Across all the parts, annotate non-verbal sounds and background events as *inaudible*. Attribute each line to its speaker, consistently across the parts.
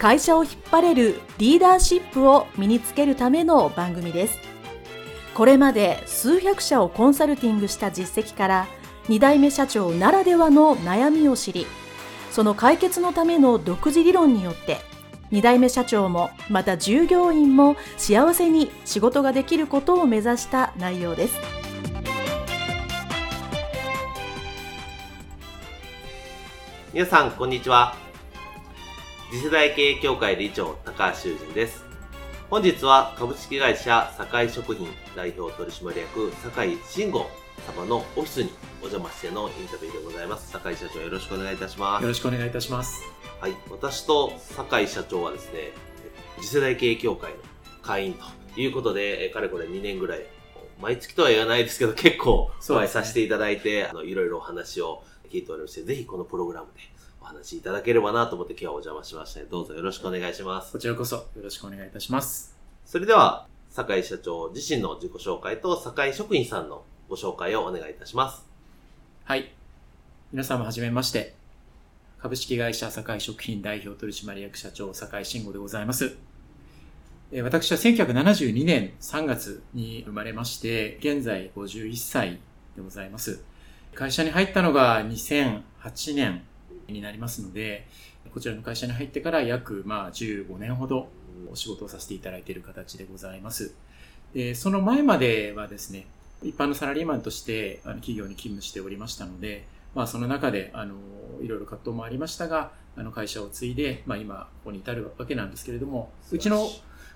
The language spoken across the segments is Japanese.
Speaker 1: 会社を引っ張れるリーダーシップを身につけるための番組です。これまで数百社をコンサルティングした実績から2代目社長ならではの悩みを知りその解決のための独自理論によって2代目社長もまた従業員も幸せに仕事ができることを目指した内容です。
Speaker 2: 皆さんこんにちは。次世代経営協会理事長高橋修人です。本日は株式会社堺食品代表取締役堺慎吾様のオフィスにお邪魔してのインタビューでございます。堺社長よろしくお願いいたします。
Speaker 3: よろしくお願いいたします。
Speaker 2: はい。私と堺社長はですね次世代経営協会の会員ということでかれこれ2年ぐらい毎月とは言わないですけど結構お会いさせていただいて、ね、あのいろいろお話を聞いておりまして、ぜひこのプログラムでお話しいただければなと思って今日はお邪魔しましたどうぞよろしくお願いします。
Speaker 3: こちらこそよろしくお願いいたします。
Speaker 2: それでは、坂井社長自身の自己紹介と坂井職員さんのご紹介をお願いいたします。
Speaker 3: はい。皆様はじめまして。株式会社坂井食品代表取締役社長坂井慎吾でございます。私は1972年3月に生まれまして、現在51歳でございます。会社に入ったのが2008年になりますので、こちらの会社に入ってから約まあ15年ほどお仕事をさせていただいている形でございます。でその前まではですね、一般のサラリーマンとしてあの企業に勤務しておりましたので、まあ、その中であのいろいろ葛藤もありましたが、あの会社を継いで、まあ、今、ここに至るわけなんですけれども、うちの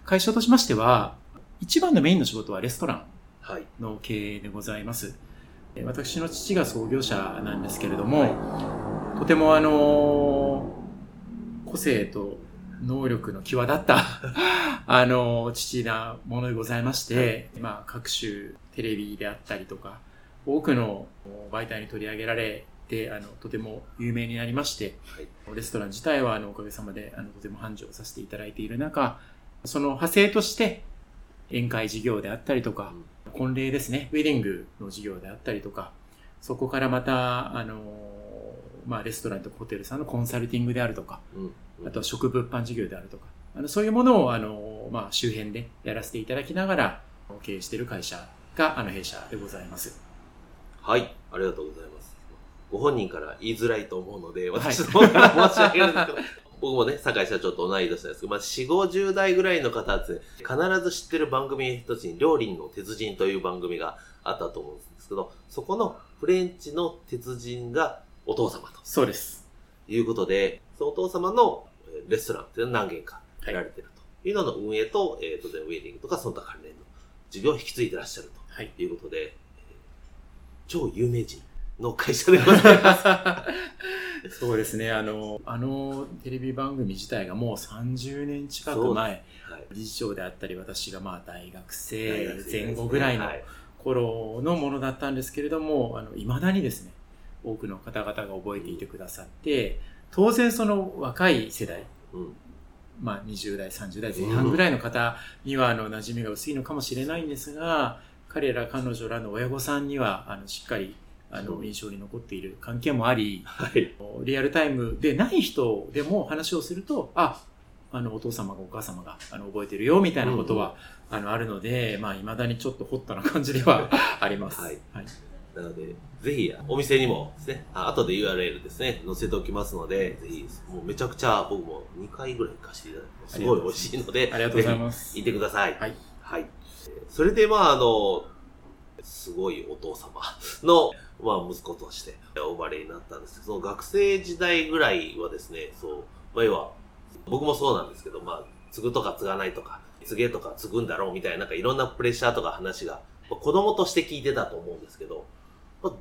Speaker 3: 会社としましては、一番のメインの仕事はレストランの経営でございます。はい、私の父が創業者なんですけれども、はい、とてもあの、個性と能力の際立った *laughs* あの、父なものでございまして、はい、まあ、各種テレビであったりとか、多くの媒体に取り上げられて、あの、とても有名になりまして、はい、レストラン自体は、あの、おかげさまで、あの、とても繁盛させていただいている中、その派生として、宴会事業であったりとか、うん、婚礼ですね、ウェディングの事業であったりとか、そこからまた、あの、まあ、レストランとかホテルさんのコンサルティングであるとか、うんあとは食物販事業であるとか、あのそういうものをあの、まあ、周辺でやらせていただきながら経営している会社があの弊社でございます。
Speaker 2: はい、ありがとうございます。ご本人から言いづらいと思うので、私の方から申し訳ないんですけど、*laughs* 僕もね、酒井社長と同い年なんですけど、まあ、4、50代ぐらいの方はですね、必ず知ってる番組一つに、料理の鉄人という番組があったと思うんですけど、そこのフレンチの鉄人がお父様と。
Speaker 3: そうです。
Speaker 2: いうことで、そのお父様のレストランっていうのは何軒かやられてると。い。うのの運営と、えー、当然ウェディングとかその他関連の事業を引き継いでらっしゃると。い。うことで、はい、超有名人の会社でございます。*laughs*
Speaker 3: そうですね。あの、あのテレビ番組自体がもう30年近く前、はい、理事長であったり、私がまあ大学生前後ぐらいの頃のものだったんですけれども、あの、未だにですね、多くの方々が覚えていてくださって、当然その若い世代、うん、まあ20代、30代前半ぐらいの方にはあの馴染みが薄いのかもしれないんですが、彼ら彼女らの親御さんにはあのしっかりあの印象に残っている関係もあり、はい、リアルタイムでない人でも話をすると、あ、あのお父様がお母様があの覚えてるよみたいなことは、うん、あのあるので、まあ未だにちょっとホットな感じではあります。はい、はい
Speaker 2: なので、ぜひ、お店にもですね、あ後で URL ですね、載せておきますので、ぜひ、もうめちゃくちゃ僕も2回ぐらい行かせていただいて、すごい美味しいので、
Speaker 3: ありがとうございます。
Speaker 2: 行ってください。はい。はい。それで、まあ、あの、すごいお父様の、まあ、息子としてお生まれになったんですけど、その学生時代ぐらいはですね、そう、まあ、要は、僕もそうなんですけど、まあ、継ぐとか継がないとか、継げとか継ぐんだろうみたいな、なんかいろんなプレッシャーとか話が、子供として聞いてたと思うんですけど、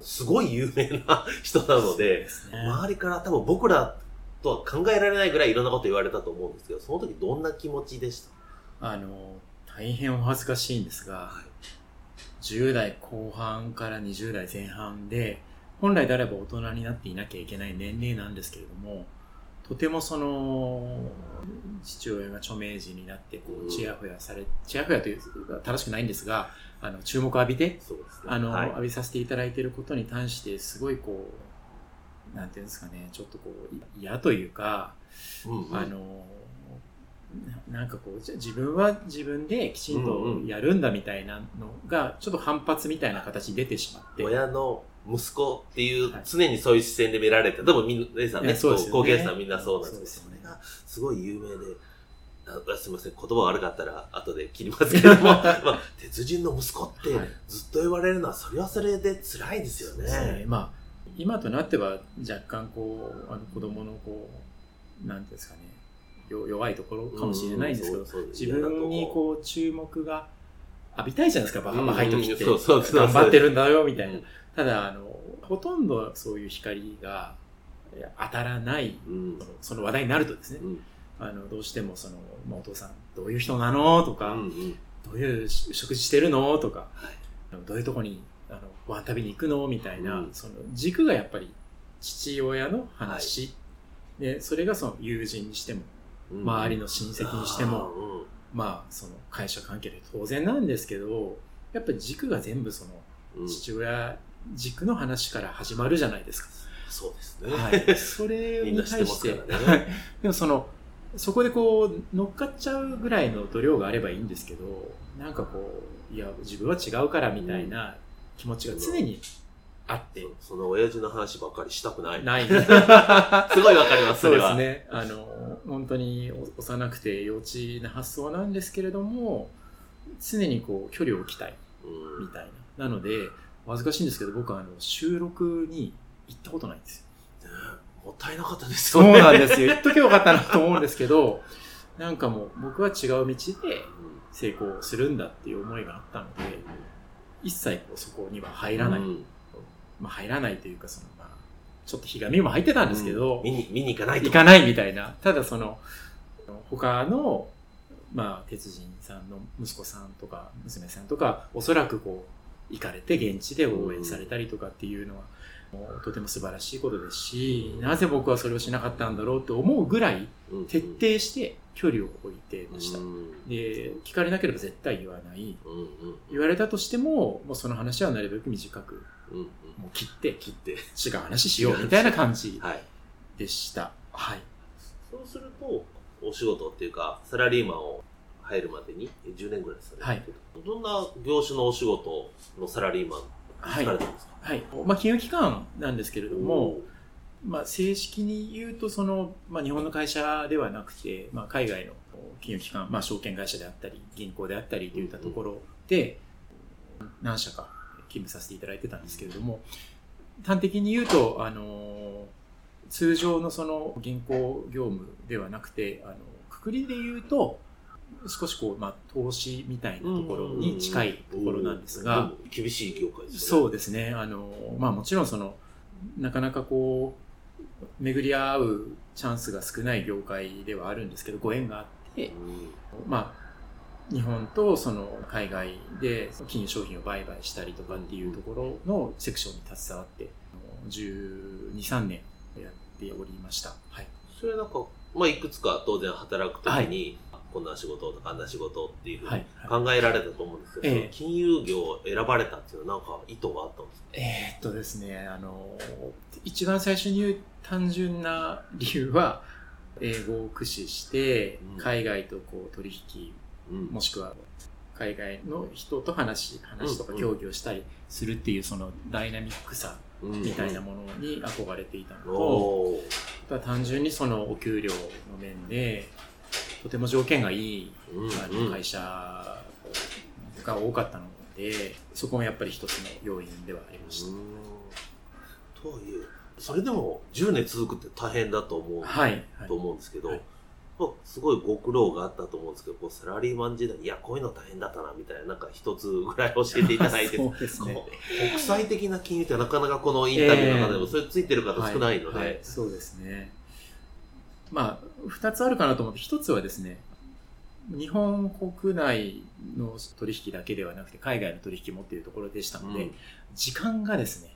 Speaker 2: すごい有名な人なので、でね、周りから多分僕らとは考えられないぐらいいろんなこと言われたと思うんですけど、その時どんな気持ちでした？
Speaker 3: あの、大変お恥ずかしいんですが、
Speaker 2: はい
Speaker 3: 10代後半から20代前半で、本来であれば大人になっていなきゃいけない年齢なんですけれども、とてもその、父親が著名人になって、こ
Speaker 2: う
Speaker 3: ちやほやされ、ちやほやというか正しくないんですが、あの、注目を浴びて、
Speaker 2: ね。
Speaker 3: あの、
Speaker 2: はい。
Speaker 3: 浴びさせていただいていることに対して、すごいこう、なんていうんですかね、ちょっとこう、い嫌というか、
Speaker 2: うんうん。
Speaker 3: あの、ななんかこう、自分は自分できちんとやるんだみたいなのが、ちょっと反発みたいな形に出てしまって。
Speaker 2: 親の息子っていう
Speaker 3: はい、
Speaker 2: 常にそういう視線で見られて、でもみんさんね、
Speaker 3: そうですよね。
Speaker 2: 後継さんみんなそうなんですけど、
Speaker 3: ね。
Speaker 2: それがすごい有名で、あすみません、言葉悪かったら後で切りますけれども、*laughs* まあ、鉄人の息子って
Speaker 3: はい。
Speaker 2: ずっと言われるのは、それはそれで辛いですよ
Speaker 3: ね。
Speaker 2: ね。
Speaker 3: まあ、今となっては若干こう、あの子供のこう、なんていうんですかね、よ弱いところかもしれないんですけど、自分にこ。う注目が浴びたいじゃないですか、バカ
Speaker 2: うん
Speaker 3: バカい時って。頑張ってるんだよ、みたいな。
Speaker 2: うん。
Speaker 3: ただ、あの、ほとんどそういう光が当たらない、
Speaker 2: うん。
Speaker 3: その話題になるとですね、
Speaker 2: うん。
Speaker 3: あの、どうしてもその、まあ、お父さんどういう人なのとか、
Speaker 2: うんうん。
Speaker 3: どういう食事してるの？とか、どういうとこにあのご飯食べに行くの？みたいな、
Speaker 2: うん。
Speaker 3: その軸がやっぱり父親の話、でそれがその友人にしても
Speaker 2: うん
Speaker 3: 周りの親戚にしても、まあその会社関係で当然なんですけどやっぱり軸が全部その
Speaker 2: うん。
Speaker 3: 父親軸の話から始まるじゃないですか。
Speaker 2: そうですね。
Speaker 3: はい、それに対して。でもそのそこでこう乗っかっちゃうぐらいの度量があればいいんですけどなんかこういや自分は違うからみたいな気持ちが常にあって
Speaker 2: そその親父の話ばっかりしたくない。
Speaker 3: ない *laughs*
Speaker 2: すごいわかります、そ
Speaker 3: そう
Speaker 2: れは。
Speaker 3: ですねあの本当に幼くて幼稚な発想なんですけれども常にこう距離を置きたい
Speaker 2: うん
Speaker 3: みたいななのでお恥ずかしいんですけど僕はあの収録に行ったことないんですよ
Speaker 2: もったいなかったです
Speaker 3: そう
Speaker 2: よね。
Speaker 3: なんですよ。言っとけばよかったなと思うんですけど、なんかもう僕は違う道で成功するんだっていう思いがあったので、一切こうそこには入らない。
Speaker 2: うん
Speaker 3: まあ入らないというか、そのまあ、ちょっとひがみも入ってたんですけど、
Speaker 2: 見に、見に行かないと。
Speaker 3: 行かないみたいな。ただその、他の、まあ、鉄人さんの息子さんとか娘さんとか、おそらくこう、行かれて現地で応援されたりとかっていうのは、とても素晴らしいことですし、なぜ僕はそれをしなかったんだろうって思うぐらい、
Speaker 2: うん
Speaker 3: 徹底して距離を置いてました。
Speaker 2: うん
Speaker 3: で、聞かれなければ絶対言わない。言われたとしても、もうその話はなるべく短く、もう切って、
Speaker 2: 切って。
Speaker 3: 違う話しようみたいな感じ
Speaker 2: はい。
Speaker 3: でした。はい。
Speaker 2: そうすると、お仕事っていうか、サラリーマンを入るまでに10年ぐらいですかね。
Speaker 3: はい
Speaker 2: どんな業種のお仕事のサラリーマン
Speaker 3: はい
Speaker 2: されたんですか？
Speaker 3: はい。まあ、金融機関なんですけれども
Speaker 2: お、
Speaker 3: まあ、正式に言うと、その、まあ、日本の会社ではなくて、まあ、海外の金融機関、まあ、証券会社であったり、銀行であったりといったところで、何社か勤務させていただいてたんですけれども、端的に言うと、あの、通常のその銀行業務ではなくて、あの、くくりで言うと、少しこう、まあ、投資みたいなところに近いところなんですが、
Speaker 2: うん、厳しい業界ですね。
Speaker 3: そうですね。あの、まあもちろんその、なかなかこう、巡り合うチャンスが少ない業界ではあるんですけど、ご縁があって、まあ、日本とその海外で金融商品を売買したりとかっていうところのセクションに携わって、あの12、3年やっておりました。はい。
Speaker 2: それなんか、まあ、いくつか当然働くときに、こんな仕事とかあんな仕事っていうふうに
Speaker 3: はい。はい
Speaker 2: 考えられたと思うんですけど、
Speaker 3: ええ
Speaker 2: その金融業を選ばれたっていうのはなんか意図があったんですか？
Speaker 3: えーっとですね、あの、一番最初に言う単純な理由は、英語を駆使して
Speaker 2: うん、
Speaker 3: 海外とこう取引、
Speaker 2: うん。
Speaker 3: もしくは海外の人と話、話とか
Speaker 2: うん
Speaker 3: 協議をしたりするっていうそのダイナミックさみたいなものに憧れていたのと、
Speaker 2: おー。
Speaker 3: あとは単純にそのお給料の面で、とても条件がいい会社が多かったので、そこもやっぱり一つの要因ではありました。
Speaker 2: うん。とはいえ、それでも10年続くって大変だと思う、
Speaker 3: はい。はい。
Speaker 2: と思うんですけど、
Speaker 3: はい
Speaker 2: まあすごいご苦労があったと思うんですけど、こうサラリーマン時代、いや、こういうの大変だったな、みたいな、なんか一つぐらい教えていただいて、*laughs*
Speaker 3: そうですね。
Speaker 2: 国際的な金融ってなかなかこのインタビューの中でもそれついてる方少ないので、
Speaker 3: ははそうですね。まあ、二つあるかなと思って、一つはですね、日本国内の取引だけではなくて海外の取引もっていうところでしたので、
Speaker 2: うん。
Speaker 3: 時間がですね、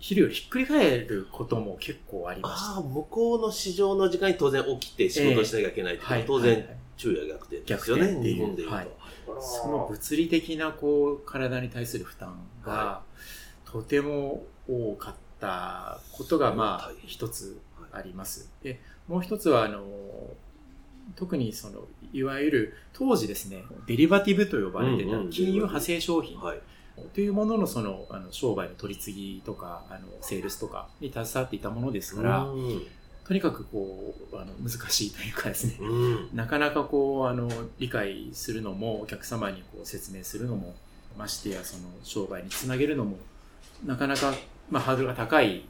Speaker 3: 昼よりひっくり返ることも結構ありました。
Speaker 2: ああ、向こうの市場の時間に当然起きて仕事をしなきゃいけないっていうのは当然
Speaker 3: はいはい
Speaker 2: 昼夜逆転ですよね、
Speaker 3: 逆転っていう
Speaker 2: 日本でいうと。
Speaker 3: はいその物理的なこう体に対する負担が
Speaker 2: は
Speaker 3: とても多かったことがまあ一つあります。で、もう一つはあの、特にその、いわゆる当時ですね、デリバティブと呼ばれてた金融派生商品
Speaker 2: はい。
Speaker 3: というもののその、あの商売の取り次ぎとか、あの、セールスとかに携わっていたものですから、
Speaker 2: うん。
Speaker 3: とにかくこう、あの、難しいというかですね、
Speaker 2: うん。
Speaker 3: なかなかこう、あの、理解するのも、お客様にこう説明するのも、ましてやその商売につなげるのも、なかなか、まあ、ハードルが高い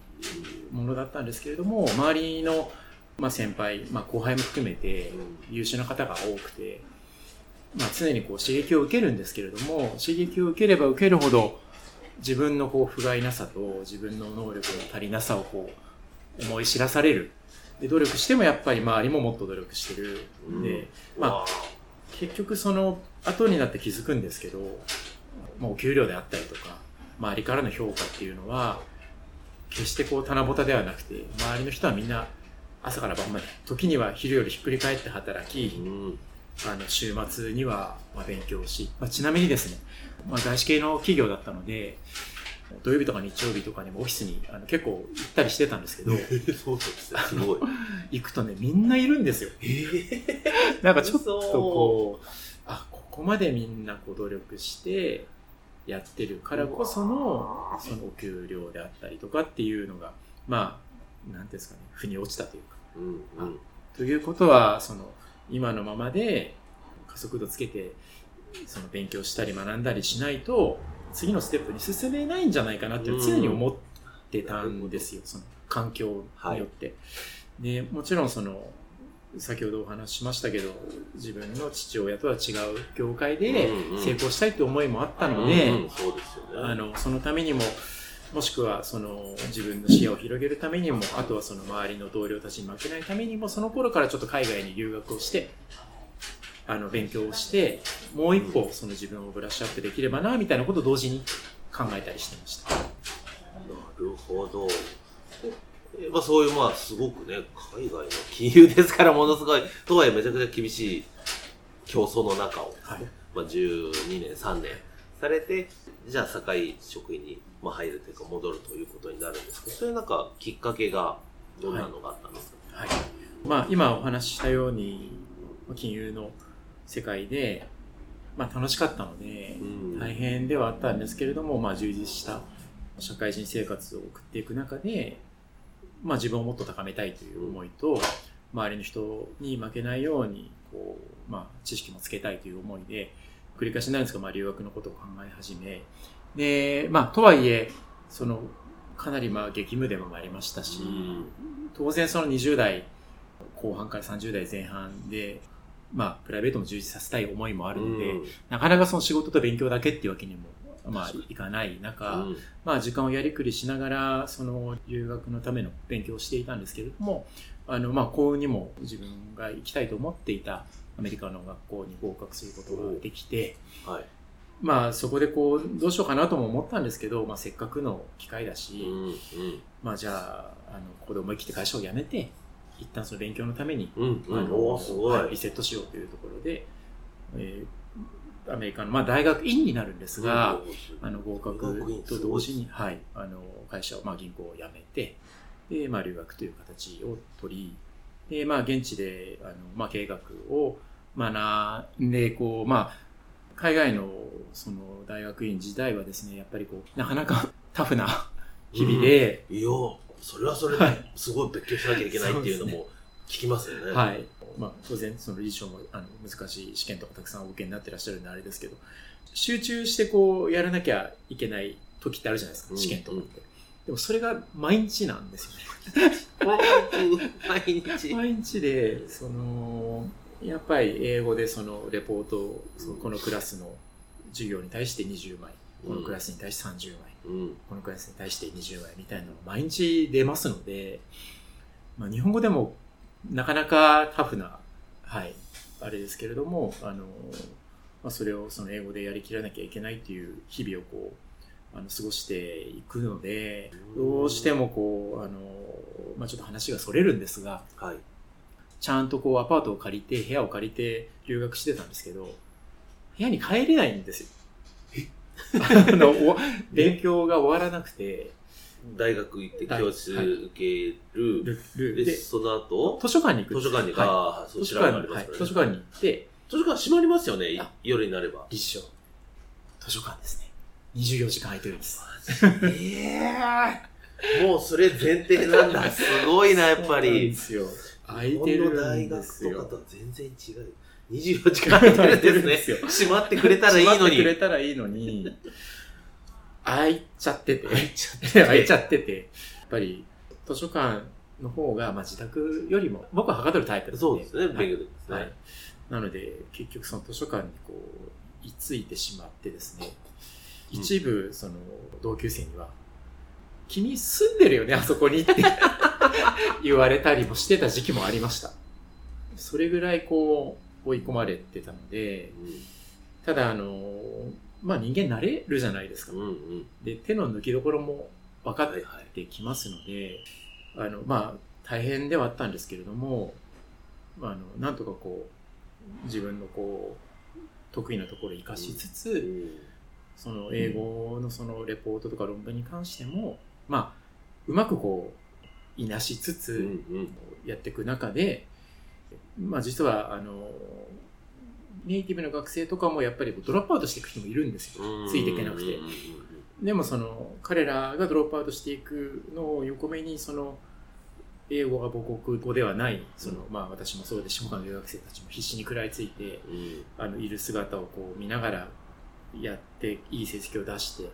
Speaker 3: ものだったんですけれども、周りの、まあ、先輩、まあ、後輩も含めて優秀な方が多くて、まあ、常にこう刺激を受けるんですけれども、刺激を受ければ受けるほど、自分のこう不甲斐なさと自分の能力の足りなさをこう思い知らされる。で努力してもやっぱり周りももっと努力してるんで、まあ
Speaker 2: わ
Speaker 3: 結局その後になって気づくんですけど、まあ、お給料であったりとか周りからの評価っていうのは決してこう棚ぼたではなくて周りの人はみんな朝から晩まで時には昼よりひっくり返って働
Speaker 2: う
Speaker 3: き
Speaker 2: ん。
Speaker 3: あの週末にはまあ勉強し、まあ、ちなみにですね、まあ、外資系の企業だったので土曜日とか日曜日とかにもオフィスにあの結構行ったりしてたんですけど *laughs*
Speaker 2: そうですごい。*laughs*
Speaker 3: 行くとねみんないるんですよ
Speaker 2: え *laughs*
Speaker 3: なんかちょっとこう、あ、ここまでみんなこう努力してやってるからこその、そのお給料であったりとかっていうのが、まあ、なんていうんですかね、腑に落ちたというか。
Speaker 2: うんうん。
Speaker 3: ということは、その、今のままで加速度つけて、その勉強したり学んだりしないと、次のステップに進めないんじゃないかなって常に思ってたんですよ、その環境によって。で、もちろんその、先ほどお話ししましたけど、自分の父親とは違う業界で
Speaker 2: うんうん
Speaker 3: 成功したいって思いもあったので、
Speaker 2: そ
Speaker 3: のためにも、もしくはその自分の視野を広げるためにも、あとはその周りの同僚たちに負けないためにも、その頃からちょっと海外に留学をして、あの、勉強をして、もう一歩その自分をブラッシュアップできればな、みたいなことを同時に考えたりしてました。
Speaker 2: なるほど。えまあそういう、まあすごくね、海外の金融ですからものすごい、とはいえめちゃくちゃ厳しい競争の中を、
Speaker 3: はい。
Speaker 2: まあ12年、3年されて、じゃあ堺職員に、まあ、入るというか戻るということになるんですけど、それなんかきっかけがどんなのがあったんですか、
Speaker 3: はい。まあ、今お話ししたように、まあ金融の世界で、まあ楽しかったので、
Speaker 2: うん。
Speaker 3: 大変ではあったんですけれども、まあ、充実した社会人生活を送っていく中で、まあ、自分をもっと高めたいという思いと、周りの人に負けないようにこう、まあ、知識もつけたいという思いで繰り返しになるんですが、まあ、留学のことを考え始めで、まあ、とはいえそのかなりまあ激務でもありましたし、
Speaker 2: うん。
Speaker 3: 当然その20代後半から30代前半で、まあ、プライベートも充実させたい思いもあるので、
Speaker 2: うん。
Speaker 3: なかなかその仕事と勉強だけっていうわけにも、まあ、いかない中、
Speaker 2: うん。
Speaker 3: まあ、時間をやりくりしながら、その留学のための勉強をしていたんですけれども、あの、まあ、幸運にも自分が行きたいと思っていたアメリカの学校に合格することができて、
Speaker 2: はい。
Speaker 3: まあ、そこでこう、どうしようかなとも思ったんですけど、まあ、せっかくの機会だし、
Speaker 2: うんうん
Speaker 3: まあ、じゃあ、あの、ここで思い切って会社を辞めて、一旦その勉強のために、
Speaker 2: うんうん。
Speaker 3: あの
Speaker 2: おーすごい。
Speaker 3: はいリセットしようというところで、えーアメリカの、まあ、大学院になるんですが、
Speaker 2: うん
Speaker 3: あの合格と同時に、はい、あの会社を、まあ、銀行を辞めて、で、まあ、留学という形を取り、で、まあ、現地で、あの、まあ、経営学を学んで、こう、まあ、海外の、その、大学院時代はですね、やっぱりこう、なかなか *laughs* タフな日々で、
Speaker 2: いや、それはそれ
Speaker 3: は
Speaker 2: ですごい勉強しなきゃいけないっていうのも聞きますよね。
Speaker 3: はい。まあ、当然、その理事長もあの難しい試験とかたくさんお受けになってらっしゃるんであれですけど、集中してこう、やらなきゃいけない時ってあるじゃないですか、
Speaker 2: うん
Speaker 3: 試験とかって。でもそれが毎日なんですよね。*laughs*
Speaker 2: 毎日。
Speaker 3: 毎日で、その、やっぱり英語でそのレポートを、このクラスの授業に対して20枚、このクラスに対して30枚、
Speaker 2: うん。
Speaker 3: このクラスに対して20枚みたいなのが毎日出ますので、まあ、日本語でもなかなかタフな、はい、あれですけれども、あの、まあ、それをその英語でやりきらなきゃいけないっていう日々をこう、あの、過ごしていくので、どうしてもこう、あの、まあ、ちょっと話がそれるんですが、
Speaker 2: はい。
Speaker 3: ちゃんとこうアパートを借りて、部屋を借りて留学してたんですけど、部屋に帰れないんですよ。*laughs* あのお勉強が終わらなくて、
Speaker 2: 大学行って
Speaker 3: 大
Speaker 2: 教室受ける。
Speaker 3: ルル
Speaker 2: で、
Speaker 3: で、
Speaker 2: その後、
Speaker 3: 図書館に行く
Speaker 2: 図書館に、
Speaker 3: はい
Speaker 2: ああ、そう、
Speaker 3: 図書館に、
Speaker 2: ね。
Speaker 3: はい図書館に行って、
Speaker 2: 図書館閉まりますよね
Speaker 3: あ、
Speaker 2: 夜になれば。
Speaker 3: 立証。図書館ですね。24時間空いてるんです。
Speaker 2: ええもうそれ前提なんだ。すごいな、やっぱ
Speaker 3: そうなんで
Speaker 2: り。
Speaker 3: すよ。空いてる
Speaker 2: 大
Speaker 3: んですよ。
Speaker 2: 学とかとは全然違う。24時間空いてるんです
Speaker 3: よ。
Speaker 2: 閉まってくれたらいいの
Speaker 3: 閉まってくれ
Speaker 2: に。
Speaker 3: たらいいのに、開いちゃってて。
Speaker 2: 開いちゃって
Speaker 3: 開いちゃってて。やっぱり、図書館の方が、まあ自宅よりも、僕ははかどるタイプなんで。
Speaker 2: そうですね、
Speaker 3: はい
Speaker 2: 勉強です
Speaker 3: はい
Speaker 2: ね。。
Speaker 3: なので、結局その図書館にこう、居ついてしまってですね、
Speaker 2: うん
Speaker 3: 一部、その、同級生には、君住んでるよね、あそこにって *laughs* 言われたりもしてた時期もありました。それぐらいこう、追い込まれてたので、ただあの、まあ人間慣れるじゃないですか
Speaker 2: うん。うんうん。
Speaker 3: で、手の抜きどころも分かっ。てきますので、あの、まあ、大変ではあったんですけれども、まあ、あの、なんとかこう、自分のこう、得意なところを活かしつつ、
Speaker 2: うん
Speaker 3: その英語のそのレポートとか論文に関しても、まあ、うまくこう、いなしつ
Speaker 2: うん
Speaker 3: つ、
Speaker 2: うん。
Speaker 3: やっていく中で、まあ実は、あの、ネイティブの学生とかもやっぱりドロップアウトしていく人もいるんですよ。ついていけなくて。
Speaker 2: うんうんうん
Speaker 3: でもその彼らがドロップアウトしていくのを横目にその英語が母国語ではないその、まあ私もそうで下の留学生たちも必死に食らいついて
Speaker 2: うん。
Speaker 3: あのいる姿をこう見ながらやっていい成績を出して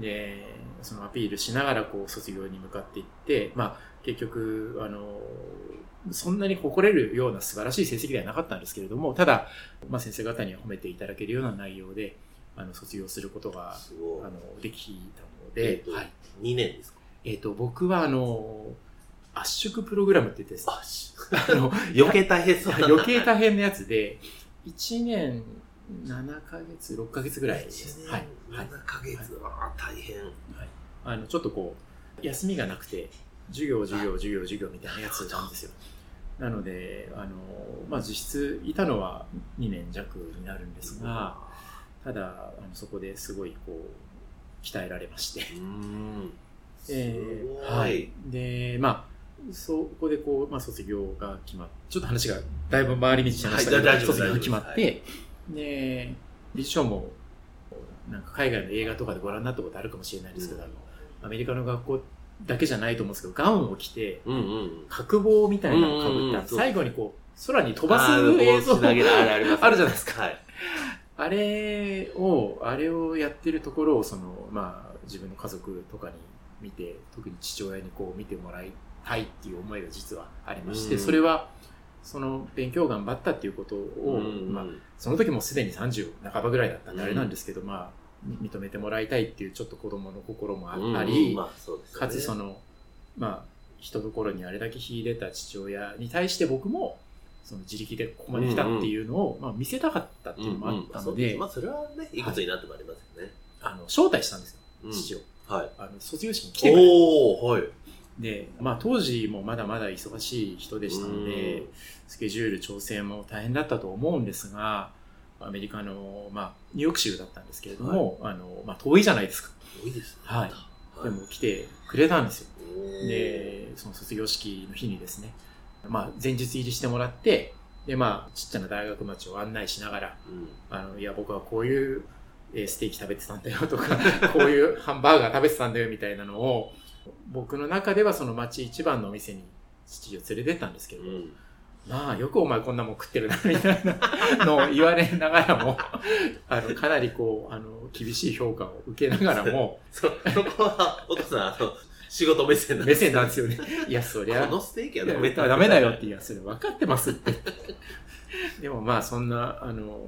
Speaker 3: でそのアピールしながらこう卒業に向かっていってまあ結局あのそんなに誇れるような素晴らしい成績ではなかったんですけれどもただ、まあ、先生方には褒めていただけるような内容であの卒業することがあ。のできたの
Speaker 2: え
Speaker 3: で、はい
Speaker 2: 2年ですか？
Speaker 3: えっと僕はあの圧縮プログラムって言ってですね
Speaker 2: あ、
Speaker 3: の
Speaker 2: 余計大変そう。*laughs*
Speaker 3: 余計大変なやつで1年7ヶ月6ヶ月ぐらい。です
Speaker 2: 1年。
Speaker 3: はい、はい。
Speaker 2: 7ヶ月。ああ、大変。
Speaker 3: あのちょっとこう休みがなくて授業授業授業授業みたいなやつなんですよ。なのであの、まあ、実質いたのは2年弱になるんですがただあのそこですごいこう鍛えられまして。
Speaker 2: うーん。す
Speaker 3: え
Speaker 2: ご。
Speaker 3: ーはい。い。で、まあ、そこでこう、まあ、卒業が決まって、ちょっと話がだいぶ回り道しましたけど、
Speaker 2: はい。
Speaker 3: 卒業が決まって、で、理事長も、なんか海外の映画とかでご覧になったことあるかもしれないですけど、
Speaker 2: うん
Speaker 3: あの、アメリカの学校だけじゃないと思うんですけど、ガウンを着て、
Speaker 2: うんうん。
Speaker 3: 角棒みたいなのをかぶった、最後にこう、空に飛ばす映像
Speaker 2: こうしなげるあれありますね
Speaker 3: あるじゃないですか。
Speaker 2: はい。
Speaker 3: あれを、あれをやってるところを、その、まあ、自分の家族とかに見て、特に父親にこう見てもらいたいっていう思いが実はありまして、
Speaker 2: うん
Speaker 3: それは、その勉強頑張ったっていうことを、
Speaker 2: うん
Speaker 3: まあ、その時もすでに30半ばぐらいだったんで
Speaker 2: うん
Speaker 3: あれなんですけど、まあ、み認めてもらいたいっていうちょっと子供の心もあ
Speaker 2: うん
Speaker 3: あり、
Speaker 2: まあそうですよね
Speaker 3: かつその、まあ、人ところにあれだけ秀でた父親に対して僕も、その自力でここまで来たっていうのを、まあ、見せたかったっていうのもあったので、
Speaker 2: まあそれはね、いくつになってもありますよね。
Speaker 3: あの、招待したんですよ、
Speaker 2: うん
Speaker 3: 父を。
Speaker 2: はい。
Speaker 3: あの、卒業式に来てくれ
Speaker 2: おおはい。
Speaker 3: で、まあ当時もまだまだ忙しい人でしたので
Speaker 2: うん、
Speaker 3: スケジュール調整も大変だったと思うんですが、アメリカの、まあ、ニューヨーク州だったんですけれども、あの、まあ遠いじゃないですか。
Speaker 2: 多いですね。
Speaker 3: はい
Speaker 2: はい。
Speaker 3: でも来てくれたんですよ。で、その卒業式の日にですね、まあ前日入りしてもらって、で、まあちっちゃな大学町を案内しながら、
Speaker 2: うん
Speaker 3: あの、いや、僕はこういうえーステーキ食べてたんだよとか、こういうハンバーガー食べてたんだよみたいなのを、僕の中ではその町一番のお店に父を連れてったんですけど、
Speaker 2: うん。
Speaker 3: まあ、よくお前こんなもん食ってるな、みたいなのを言われながらも、*laughs* あの、かなりこう、あの、厳しい評価を受けながらも、
Speaker 2: そ、そこは、お父さん、あの、仕事目線なん
Speaker 3: 目線なんですよね。いや、そりゃ、
Speaker 2: このステーキは
Speaker 3: ダメ
Speaker 2: だ。
Speaker 3: ダメだよって、いや、それ分かってますって。でもまあ、そんな、あの、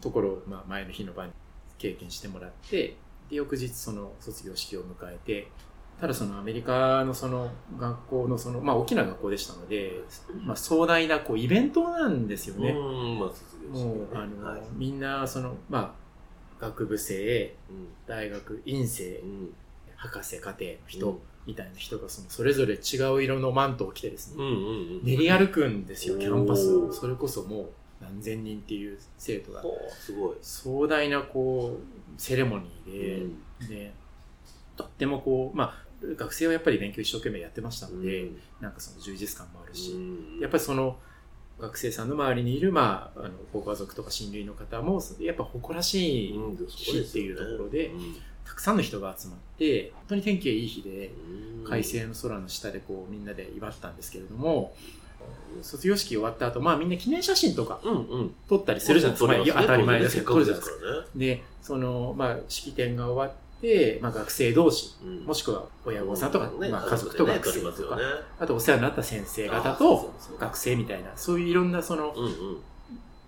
Speaker 3: ところを、まあ、前の日の晩に経験してもらって、で、翌日その卒業式を迎えて、ただそのアメリカのその学校のその、まあ大きな学校でしたので、まあ壮大なこうイベントなんですよね。
Speaker 2: うん、まあ、ね。
Speaker 3: もう、あの、
Speaker 2: はい
Speaker 3: みんなその、まあ、学部生、
Speaker 2: うん
Speaker 3: 大学院生
Speaker 2: う、ん
Speaker 3: 博士課程の
Speaker 2: うん
Speaker 3: 人、みたいな人がそのそれぞれ違う色のマントを着てですね、
Speaker 2: うんうんうん。
Speaker 3: 練り歩くんですよ、キャンパスを。それこそもう何千人っていう生徒が。
Speaker 2: すごい。
Speaker 3: 壮大なこう、セレモニ
Speaker 2: う
Speaker 3: ー
Speaker 2: ん
Speaker 3: で、で、とってもこう、まあ、学生はやっぱり勉強一生懸命やってましたので、
Speaker 2: うん。
Speaker 3: なんかその充実感もあるし、
Speaker 2: うん。
Speaker 3: やっぱりその学生さんの周りにいる、まあ、あのご家族とか親類の方も、やっぱ誇らしい
Speaker 2: うん
Speaker 3: 日っていうところで、
Speaker 2: うん。
Speaker 3: たくさんの人が集まって、本当に天気がいい日で、
Speaker 2: うん。
Speaker 3: 快晴の空の下でこうみんなで祝ったんですけれども、卒業式終わった後、まあみんな記念写真とか
Speaker 2: うんうん。
Speaker 3: 撮ったりするじゃないですか。まあ
Speaker 2: 撮りますね。
Speaker 3: 当たり前ですけど、撮るじゃないですか。
Speaker 2: で、
Speaker 3: その、まあ式典が終わって、まあ学生同士、
Speaker 2: らね。
Speaker 3: もしくは親御さんとか、
Speaker 2: ね
Speaker 3: まあ家族と学生とか、
Speaker 2: ね。
Speaker 3: あとお世話になった先生方と学生みたいな、そういういろんなその、
Speaker 2: うんうん。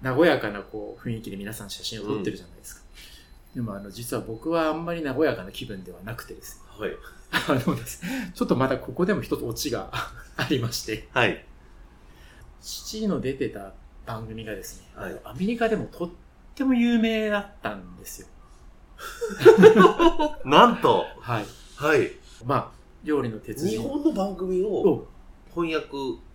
Speaker 3: 和やかなこう雰囲気で皆さん写真を撮ってるじゃないですか。でもあの、実は僕はあんまり和やかな気分ではなくてですね。
Speaker 2: はい。*laughs*
Speaker 3: あのですね、ちょっとまたここでも一つオチが *laughs* ありまして、
Speaker 2: はい。
Speaker 3: 父の出てた番組がですね、
Speaker 2: はい
Speaker 3: アメリカでもとっても有名だったんですよ。*laughs*
Speaker 2: なんと、
Speaker 3: はい。
Speaker 2: はい。
Speaker 3: まあ、料理の鉄
Speaker 2: 日
Speaker 3: 人。
Speaker 2: 本の番組を
Speaker 3: を
Speaker 2: 翻訳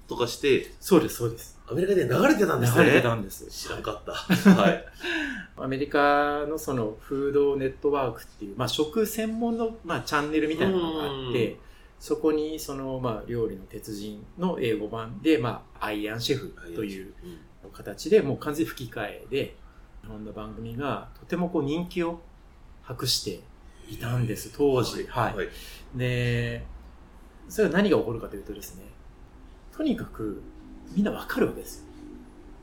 Speaker 2: とかして、
Speaker 3: そうです、そうです。
Speaker 2: アメリカで流れてたんですね。
Speaker 3: 流れてたんです。
Speaker 2: 知らんかった。はい。*laughs*
Speaker 3: アメリカのそのフードネットワークっていう、まあ、食専門の、まあ、チャンネルみたいなのがあって、そこにその、まあ、料理の鉄人の英語版で、まあ、アイアンシェフという
Speaker 2: うん。
Speaker 3: 形でもう完全に吹き替えで、日本の番組がとてもこう人気を博していたんです、当時。はい。
Speaker 2: はい。
Speaker 3: で、それは何が起こるかというとですね、とにかくみんなわかるわけですよ。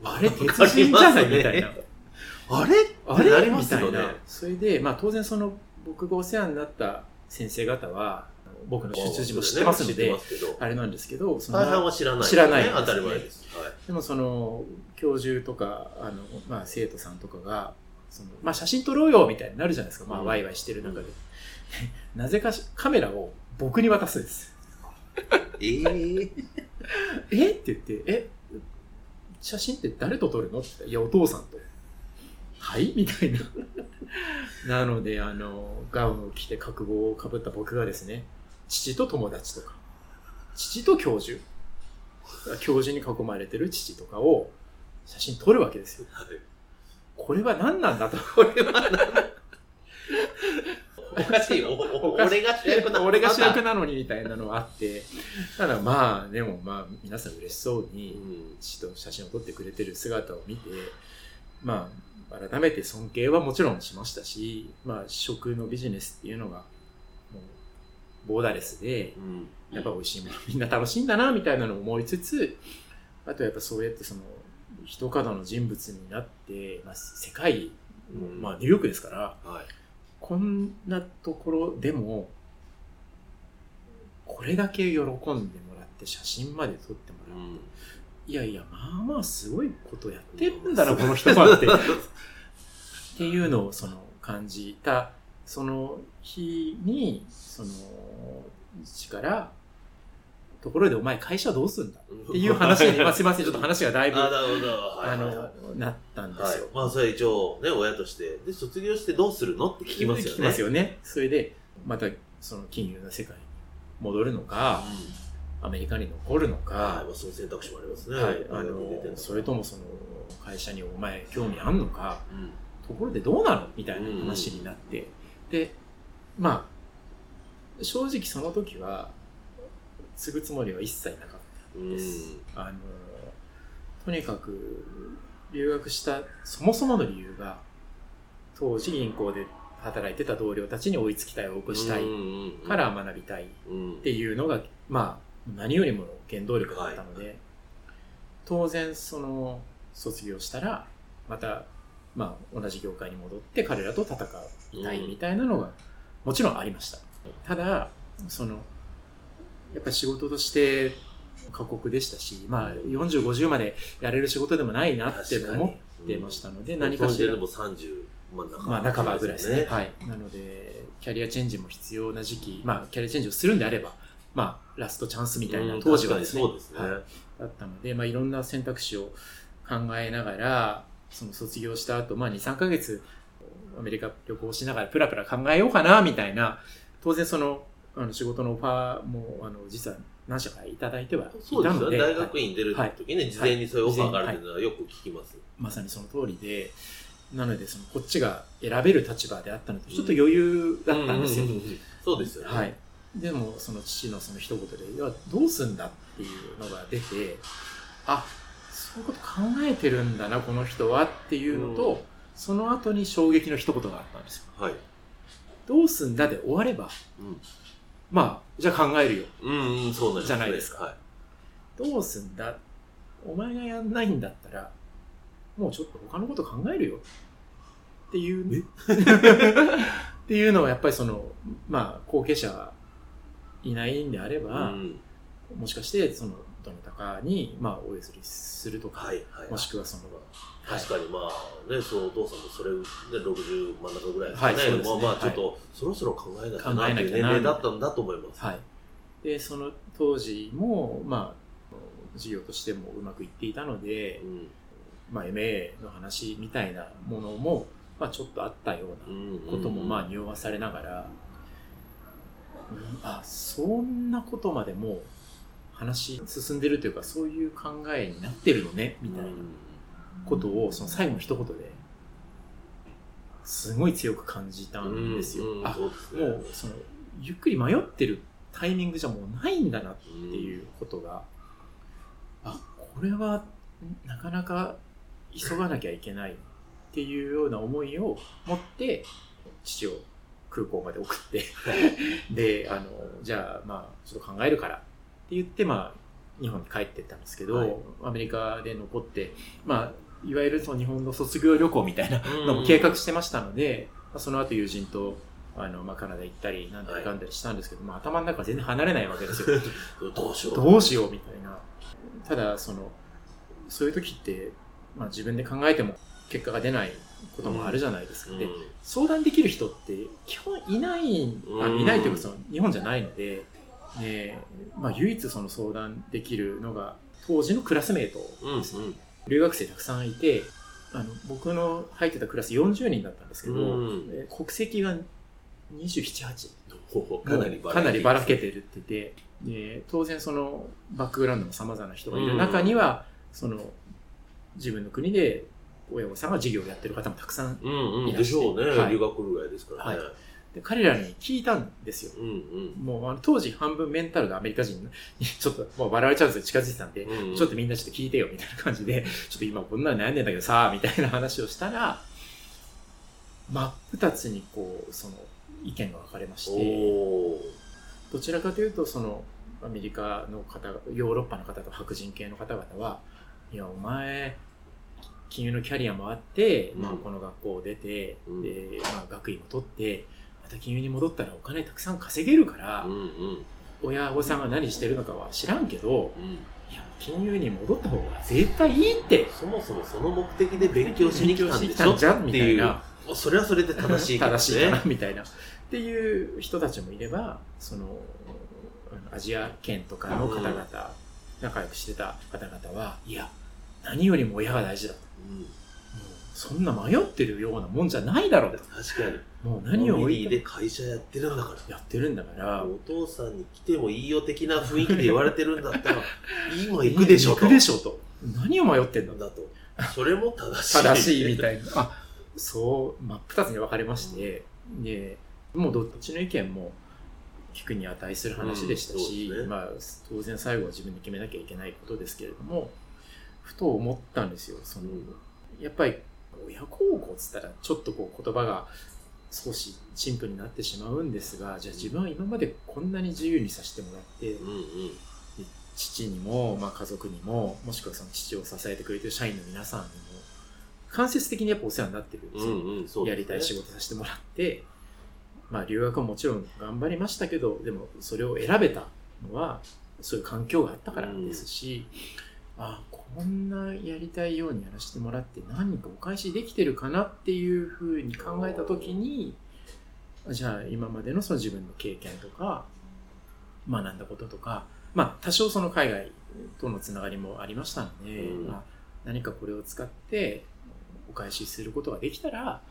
Speaker 3: あれ、鉄人じゃないみたいな。*laughs*
Speaker 2: あれ？
Speaker 3: あれ？
Speaker 2: なりま
Speaker 3: みたいな
Speaker 2: すよね。。
Speaker 3: それで、まあ当然その僕がお世話になった先生方は、僕の出自も知ってますので。あれなんですけど、その
Speaker 2: 大半は知らない、
Speaker 3: 知らない
Speaker 2: 当たり前です。はい。
Speaker 3: でもその教授とかあの、まあ、生徒さんとかがその、まあ、写真撮ろうよみたいになるじゃないですか、まあ、
Speaker 2: うん。
Speaker 3: ワイワイしてる中で、*laughs* なぜかしカメラを僕に渡すんです。*laughs*
Speaker 2: ええ *laughs*
Speaker 3: えって言ってえ写真って誰と撮るのって。言ったらいやお父さんと。はい？みたいな。なのであのガウンを着て覚悟をかぶった僕がですね父と友達とか父と教授教授に囲まれてる父とかを写真撮るわけですよ。
Speaker 2: はい。
Speaker 3: これは何なんだと。
Speaker 2: これはおかしい。おお俺が主役な
Speaker 3: 俺が主役なのにみたいなのがあって、ただまあ、でもまあ、皆さん嬉しそうに、父と写真を撮ってくれてる姿を見て、まあ、改めて尊敬はもちろんしましたし、まあ、食のビジネスっていうのが、もう、ボーダレスで、やっぱ美味しいものみんな楽しいんだな、みたいなのを思いつつ、あとやっぱそうやってその、一角の人物になって、まあ、世界、
Speaker 2: うん
Speaker 3: まあ、ニューヨークですから、
Speaker 2: はい。
Speaker 3: こんなところでも、これだけ喜んでもらって写真まで撮ってもらう。
Speaker 2: うん。
Speaker 3: いやいや、まあまあすごいことやってるんだな、この人はって。っていうのをその感じた、その日に、その、父から、ところでお前会社どうすんだ？っていう話に、まあすいません、*laughs* ちょっと話がだいぶ、
Speaker 2: あ、なるほど。はい
Speaker 3: あの、なったんで
Speaker 2: はい
Speaker 3: すよ。。
Speaker 2: まあ、それ一応、ね、親として。で、卒業してどうするの？って聞きますよね。
Speaker 3: 聞きますよね。それで、またその金融の世界に戻るのか、アメリカに残るの
Speaker 2: はい。
Speaker 3: か、
Speaker 2: まあ、その選択肢もありますね。
Speaker 3: はい、あの、
Speaker 2: の
Speaker 3: それともその会社にお前興味あんのか、
Speaker 2: うん。
Speaker 3: ところでどうなの？みたいな話になって、で、まあ、正直その時は、継ぐつもりは一切なかった
Speaker 2: うん。
Speaker 3: です。あの、とにかく、留学したそもそもの理由が、当時銀行で働いてた同僚たちに追いつきたい、追い越したいか、ら学びたいっ
Speaker 2: うん。
Speaker 3: ていうのが、まあ、何よりもの原動力だったので、当然、その、卒業したら、また、まあ、同じ業界に戻って彼らと戦いたいみたいなのが、もちろんありました。ただ、その、やっぱり仕事として過酷でしたし、まあ、40、50までやれる仕事でもないなって思ってましたので、何かしら
Speaker 2: で、も30、まあ、半ば
Speaker 3: ぐらいですね。
Speaker 2: は
Speaker 3: はい。なので、キャリアチェンジも必要な時期、まあ、キャリアチェンジをするんであれば、まあ、ラストチャンスみたいな
Speaker 2: うん
Speaker 3: 当時はですね、
Speaker 2: そうですね。
Speaker 3: はいだったので、まあ、いろんな選択肢を考えながら、その卒業した後、まあ、2、3ヶ月、アメリカ旅行しながらプラプラ考えようかな、みたいな、当然その、あの仕事のオファーも、あの、実は何社かいただいてはい。たので、
Speaker 2: 大学院出る時ね、事前にそういうオファーがあるっていうのはよく聞きます。
Speaker 3: まさにその通りで、なので、その、こっちが選べる立場であったので、ちょっと余裕だったんですよ。
Speaker 2: そうですよね。
Speaker 3: はい。でも、その父のその一言で、いや、どうすんだっていうのが出て、あ、そういうこと考えてるんだな、この人はっていうのと、
Speaker 2: うん
Speaker 3: その後に衝撃の一言があったんですよ。
Speaker 2: はい。
Speaker 3: どうすんだで終われば、
Speaker 2: うん
Speaker 3: まあ、じゃあ考えるよ。
Speaker 2: うん、うん、そうなんですね
Speaker 3: じゃないですか
Speaker 2: はい。
Speaker 3: どうすんだ？お前がやんないんだったら、もうちょっと他のこと考えるよ。っていう、*laughs* っていうのはやっぱりその、まあ、後継者がいないんであれば、
Speaker 2: うん
Speaker 3: もしかして、その、どなたかに、まあ、お譲りするとか、
Speaker 2: はい、はい。
Speaker 3: もしくはその、
Speaker 2: 確かにまあね、そうお父さんもそれ、ね、60真ん中ぐらいですかね。
Speaker 3: はいね
Speaker 2: まあまあ
Speaker 3: はい
Speaker 2: ちょっと、そろそろ考えなきゃなっていう年齢だったんだと思います。
Speaker 3: はい。で、その当時も、まあ、事業としてもうまくいっていたので
Speaker 2: う、ん
Speaker 3: まあ、MA の話みたいなものも、まあ、ちょっとあったよう
Speaker 2: うん
Speaker 3: なことも、まあ、匂わされながら、うんあ、そんなことまでもう話進んでるというか、そういう考えになってるのね、みたいなことを、その最後の一言で、すごい強く感じたんですよ。あ、もう、その、ゆっくり迷ってるタイミングじゃもうないんだなっていうことが、あ、これはなかなか急がなきゃいけないっていうような思いを持って、父を空港まで送って、*laughs* で、あの、じゃあ、まあ、ちょっと考えるからって言って、まあ、日本に帰ってったんですけど、
Speaker 2: はい
Speaker 3: アメリカで残って、まあ、いわゆるその日本の卒業旅行みたいな
Speaker 2: うん
Speaker 3: のも計画してましたので、まあその後友人と、あの、まあ、カナダ行ったり、なんだりかんだりしたんですけど、まあ、頭の中全然離れないわけですよ。*laughs*
Speaker 2: どうしよう。
Speaker 3: どうしようみたいな。ただ、その、そういう時って、まあ、自分で考えても結果が出ないこともあるじゃないですか。
Speaker 2: うん
Speaker 3: で相談できる人って基本いない、あ
Speaker 2: うん
Speaker 3: いないというかその日本じゃないので、ねまあ、唯一その相談できるのが当時のクラスメート。
Speaker 2: うんうん。
Speaker 3: 留学生たくさんいてあの僕の入ってたクラス40人だったんですけど、
Speaker 2: うん。
Speaker 3: え国籍が278
Speaker 2: ほうかなり
Speaker 3: かなりばらけ
Speaker 2: て
Speaker 3: てるっててで当然そのバックグラウンドも様々な人がいる中には、その自分の国で親御さんが事業をやってる方もたくさん
Speaker 2: うんうん。
Speaker 3: いらして
Speaker 2: でしょうね。
Speaker 3: はい。
Speaker 2: 留学ぐらいですからね。
Speaker 3: はい。で彼らに聞いたんですよ。
Speaker 2: うんうん。
Speaker 3: もうあの当時半分メンタルがアメリカ人に *laughs* ちょっともう笑われちゃうんですよ近づいてたんで、
Speaker 2: うんうん
Speaker 3: ちょっとみんなちょっと聞いてよみたいな感じで、ちょっと今こんなの悩んでんだけどさ、みたいな話をしたら、真っ二つにこう、その意見が分かれまして、どちらかというと、そのアメリカの方、ヨーロッパの方と白人系の方々は、いや、お前、金融のキャリアもあって、
Speaker 2: うん
Speaker 3: まあ、この学校を出て、
Speaker 2: うん
Speaker 3: で、まあ、学位も取って、また金融に戻ったらお金たくさん稼げるから、
Speaker 2: うんうん
Speaker 3: 親御さんが何してるのかは知らんけど、
Speaker 2: うん。
Speaker 3: いや、金融に戻った方が絶対いいって、
Speaker 2: そもそもその目的で勉強しに来たんでしょ
Speaker 3: じゃん
Speaker 2: っていう
Speaker 3: みたいな。
Speaker 2: それはそれで正しいけどね。
Speaker 3: 正しいかな、みたいな。っていう人たちもいれば、その、アジア圏とかの方々、仲良くしてた方々は、いや、何よりも親が大事だと。
Speaker 2: うん
Speaker 3: そんな迷ってるようなもんじゃないだろうと。
Speaker 2: 確かに。
Speaker 3: もう何を
Speaker 2: ファミリーで会社やってるんだから。
Speaker 3: やってるんだから、
Speaker 2: お父さんに来てもいいよ的な雰囲気で言われてるんだったら、*laughs* 今行くでしょと。
Speaker 3: 行くでしょと。何を迷ってんだと。
Speaker 2: だと。それも正しい。
Speaker 3: 正しいみたいな。あ、そう、真っ二つに分かれまして、で、もうどっちの意見も聞くに値する話でした
Speaker 2: うんそう
Speaker 3: し、
Speaker 2: ですね
Speaker 3: まあ、当然最後は自分で決めなきゃいけないことですけれども、ふと思ったんですよ。その、やっぱり、親孝行っつったら、ちょっとこう言葉が少し陳腐になってしまうんですが、じゃあ自分は今までこんなに自由にさせてもらって、
Speaker 2: うんうん。
Speaker 3: 父にも、まあ、家族にももしくはその父を支えてくれてる社員の皆さんにも間接的にやっぱお世話になってるんですよ、
Speaker 2: うんうん、ね。
Speaker 3: やりたい仕事させてもらって、まあ、留学はもちろん頑張りましたけどでもそれを選べたのはそういう環境があったからですし、あこんなやりたいようにやらせてもらって何かお返しできてるかなっていうふうに考えた時にじゃあ今までのその自分の経験とか、学んだこととか、まあ多少その海外とのつながりもありましたので、
Speaker 2: うん。
Speaker 3: まあ、何かこれを使ってお返しすることができたら、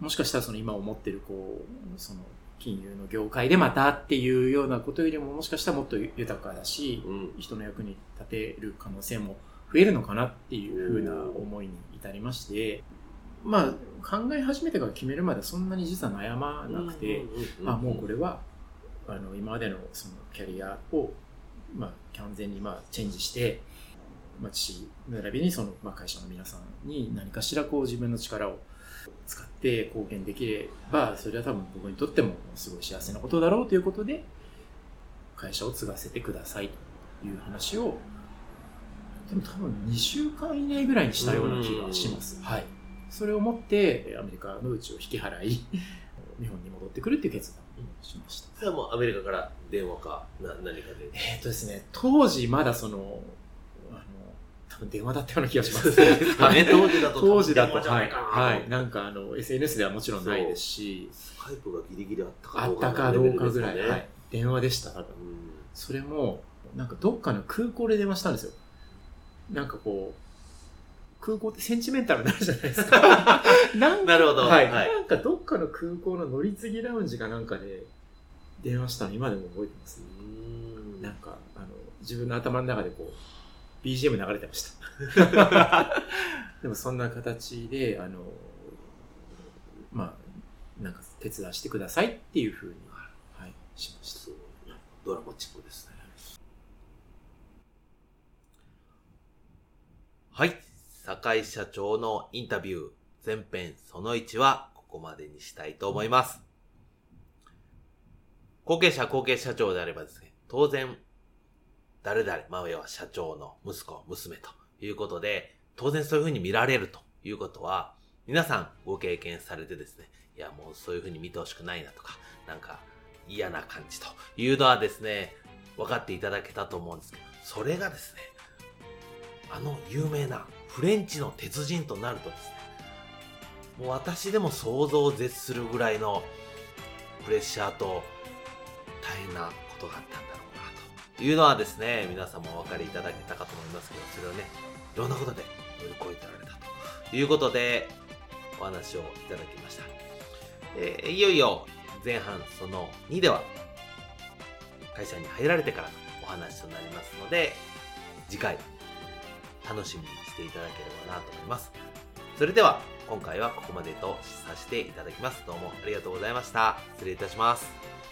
Speaker 3: もしかしたらその今思ってるこう、その金融の業界でまたっていうようなことよりももしかしたらもっと豊かだし、
Speaker 2: うん。
Speaker 3: 人の役に立てる可能性も増えるのかなっていうふうな思いに至りまして、まあ考え始めてから決めるまでそんなに実は悩まなくて、
Speaker 2: うん、
Speaker 3: あもうこれはあの今までのそのキャリアを、まあ、完全にまあチェンジして、まあ、父並びにその、まあ、会社の皆さんに何かしらこう自分の力を使って貢献できればそれは多分僕にとってもすごい幸せなことだろうということで会社を継がせてくださいという話をでも多分2週間以内ぐらいにしたような気がします。はい、それをもってアメリカのうちを引き払い日本に戻ってくるっていう決断をしました。
Speaker 2: それはもうアメリカから電話か、な、何かで？
Speaker 3: えっ、とですね、当時まだその、分電話だったような気がします。*laughs*
Speaker 2: ね、当時だと。
Speaker 3: 当時だと、は
Speaker 2: ない
Speaker 3: はい。なんかあの、SNS ではもちろんないですし、
Speaker 2: スカイプがギリギリあったか
Speaker 3: あ
Speaker 2: どうか
Speaker 3: ったかどうかぐらい、はい。電話でした。
Speaker 2: うん
Speaker 3: それも、なんかどっかの空港で電話したんですよ。なんかこう、空港ってセンチメンタルになるじゃないですか。*laughs* なん
Speaker 2: なるほど。
Speaker 3: はい、
Speaker 2: はい。
Speaker 3: なんかどっかの空港の乗り継ぎラウンジかなんかで電話したの今でも覚えてます。
Speaker 2: うん
Speaker 3: なんか、あの、自分の頭の中でこう、BGM 流れてました。*laughs* でもそんな形で、あの、まあ、なんか手伝わしてくださいっていうふうに、はい、しました。
Speaker 2: ドラマチックですね。はい。酒井社長のインタビュー前編その1はここまでにしたいと思います。後継者後継社長であればですね、当然、誰々、まあ要は社長の息子、娘ということで、当然そういうふうに見られるということは、皆さんご経験されてですね、いやもうそういうふうに見てほしくないなとか、なんか嫌な感じというのはですね、分かっていただけたと思うんですけど、それがですね、あの有名なフレンチの鉄人となるとですね、もう私でも想像を絶するぐらいのプレッシャーと大変なことがあったんだいうのはですね、皆さんもお分かりいただけたかと思いますけど、それをね、いろんなことで乗り越えてられたということで、お話をいただきました。えーいよいよ前半その2では会社に入られてからのお話となりますので次回楽しみにしていただければなと思います。それでは今回はここまでとさせていただきます。どうもありがとうございました。失礼いたします。